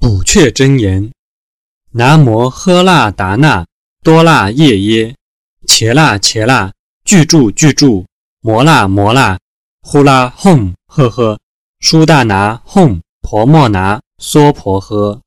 补阙真言：南摩喝那达那多那夜耶，茄那茄那，具住具住，摩那摩那，呼啦哄呵呵，苏大拿哄婆莫拿娑婆诃。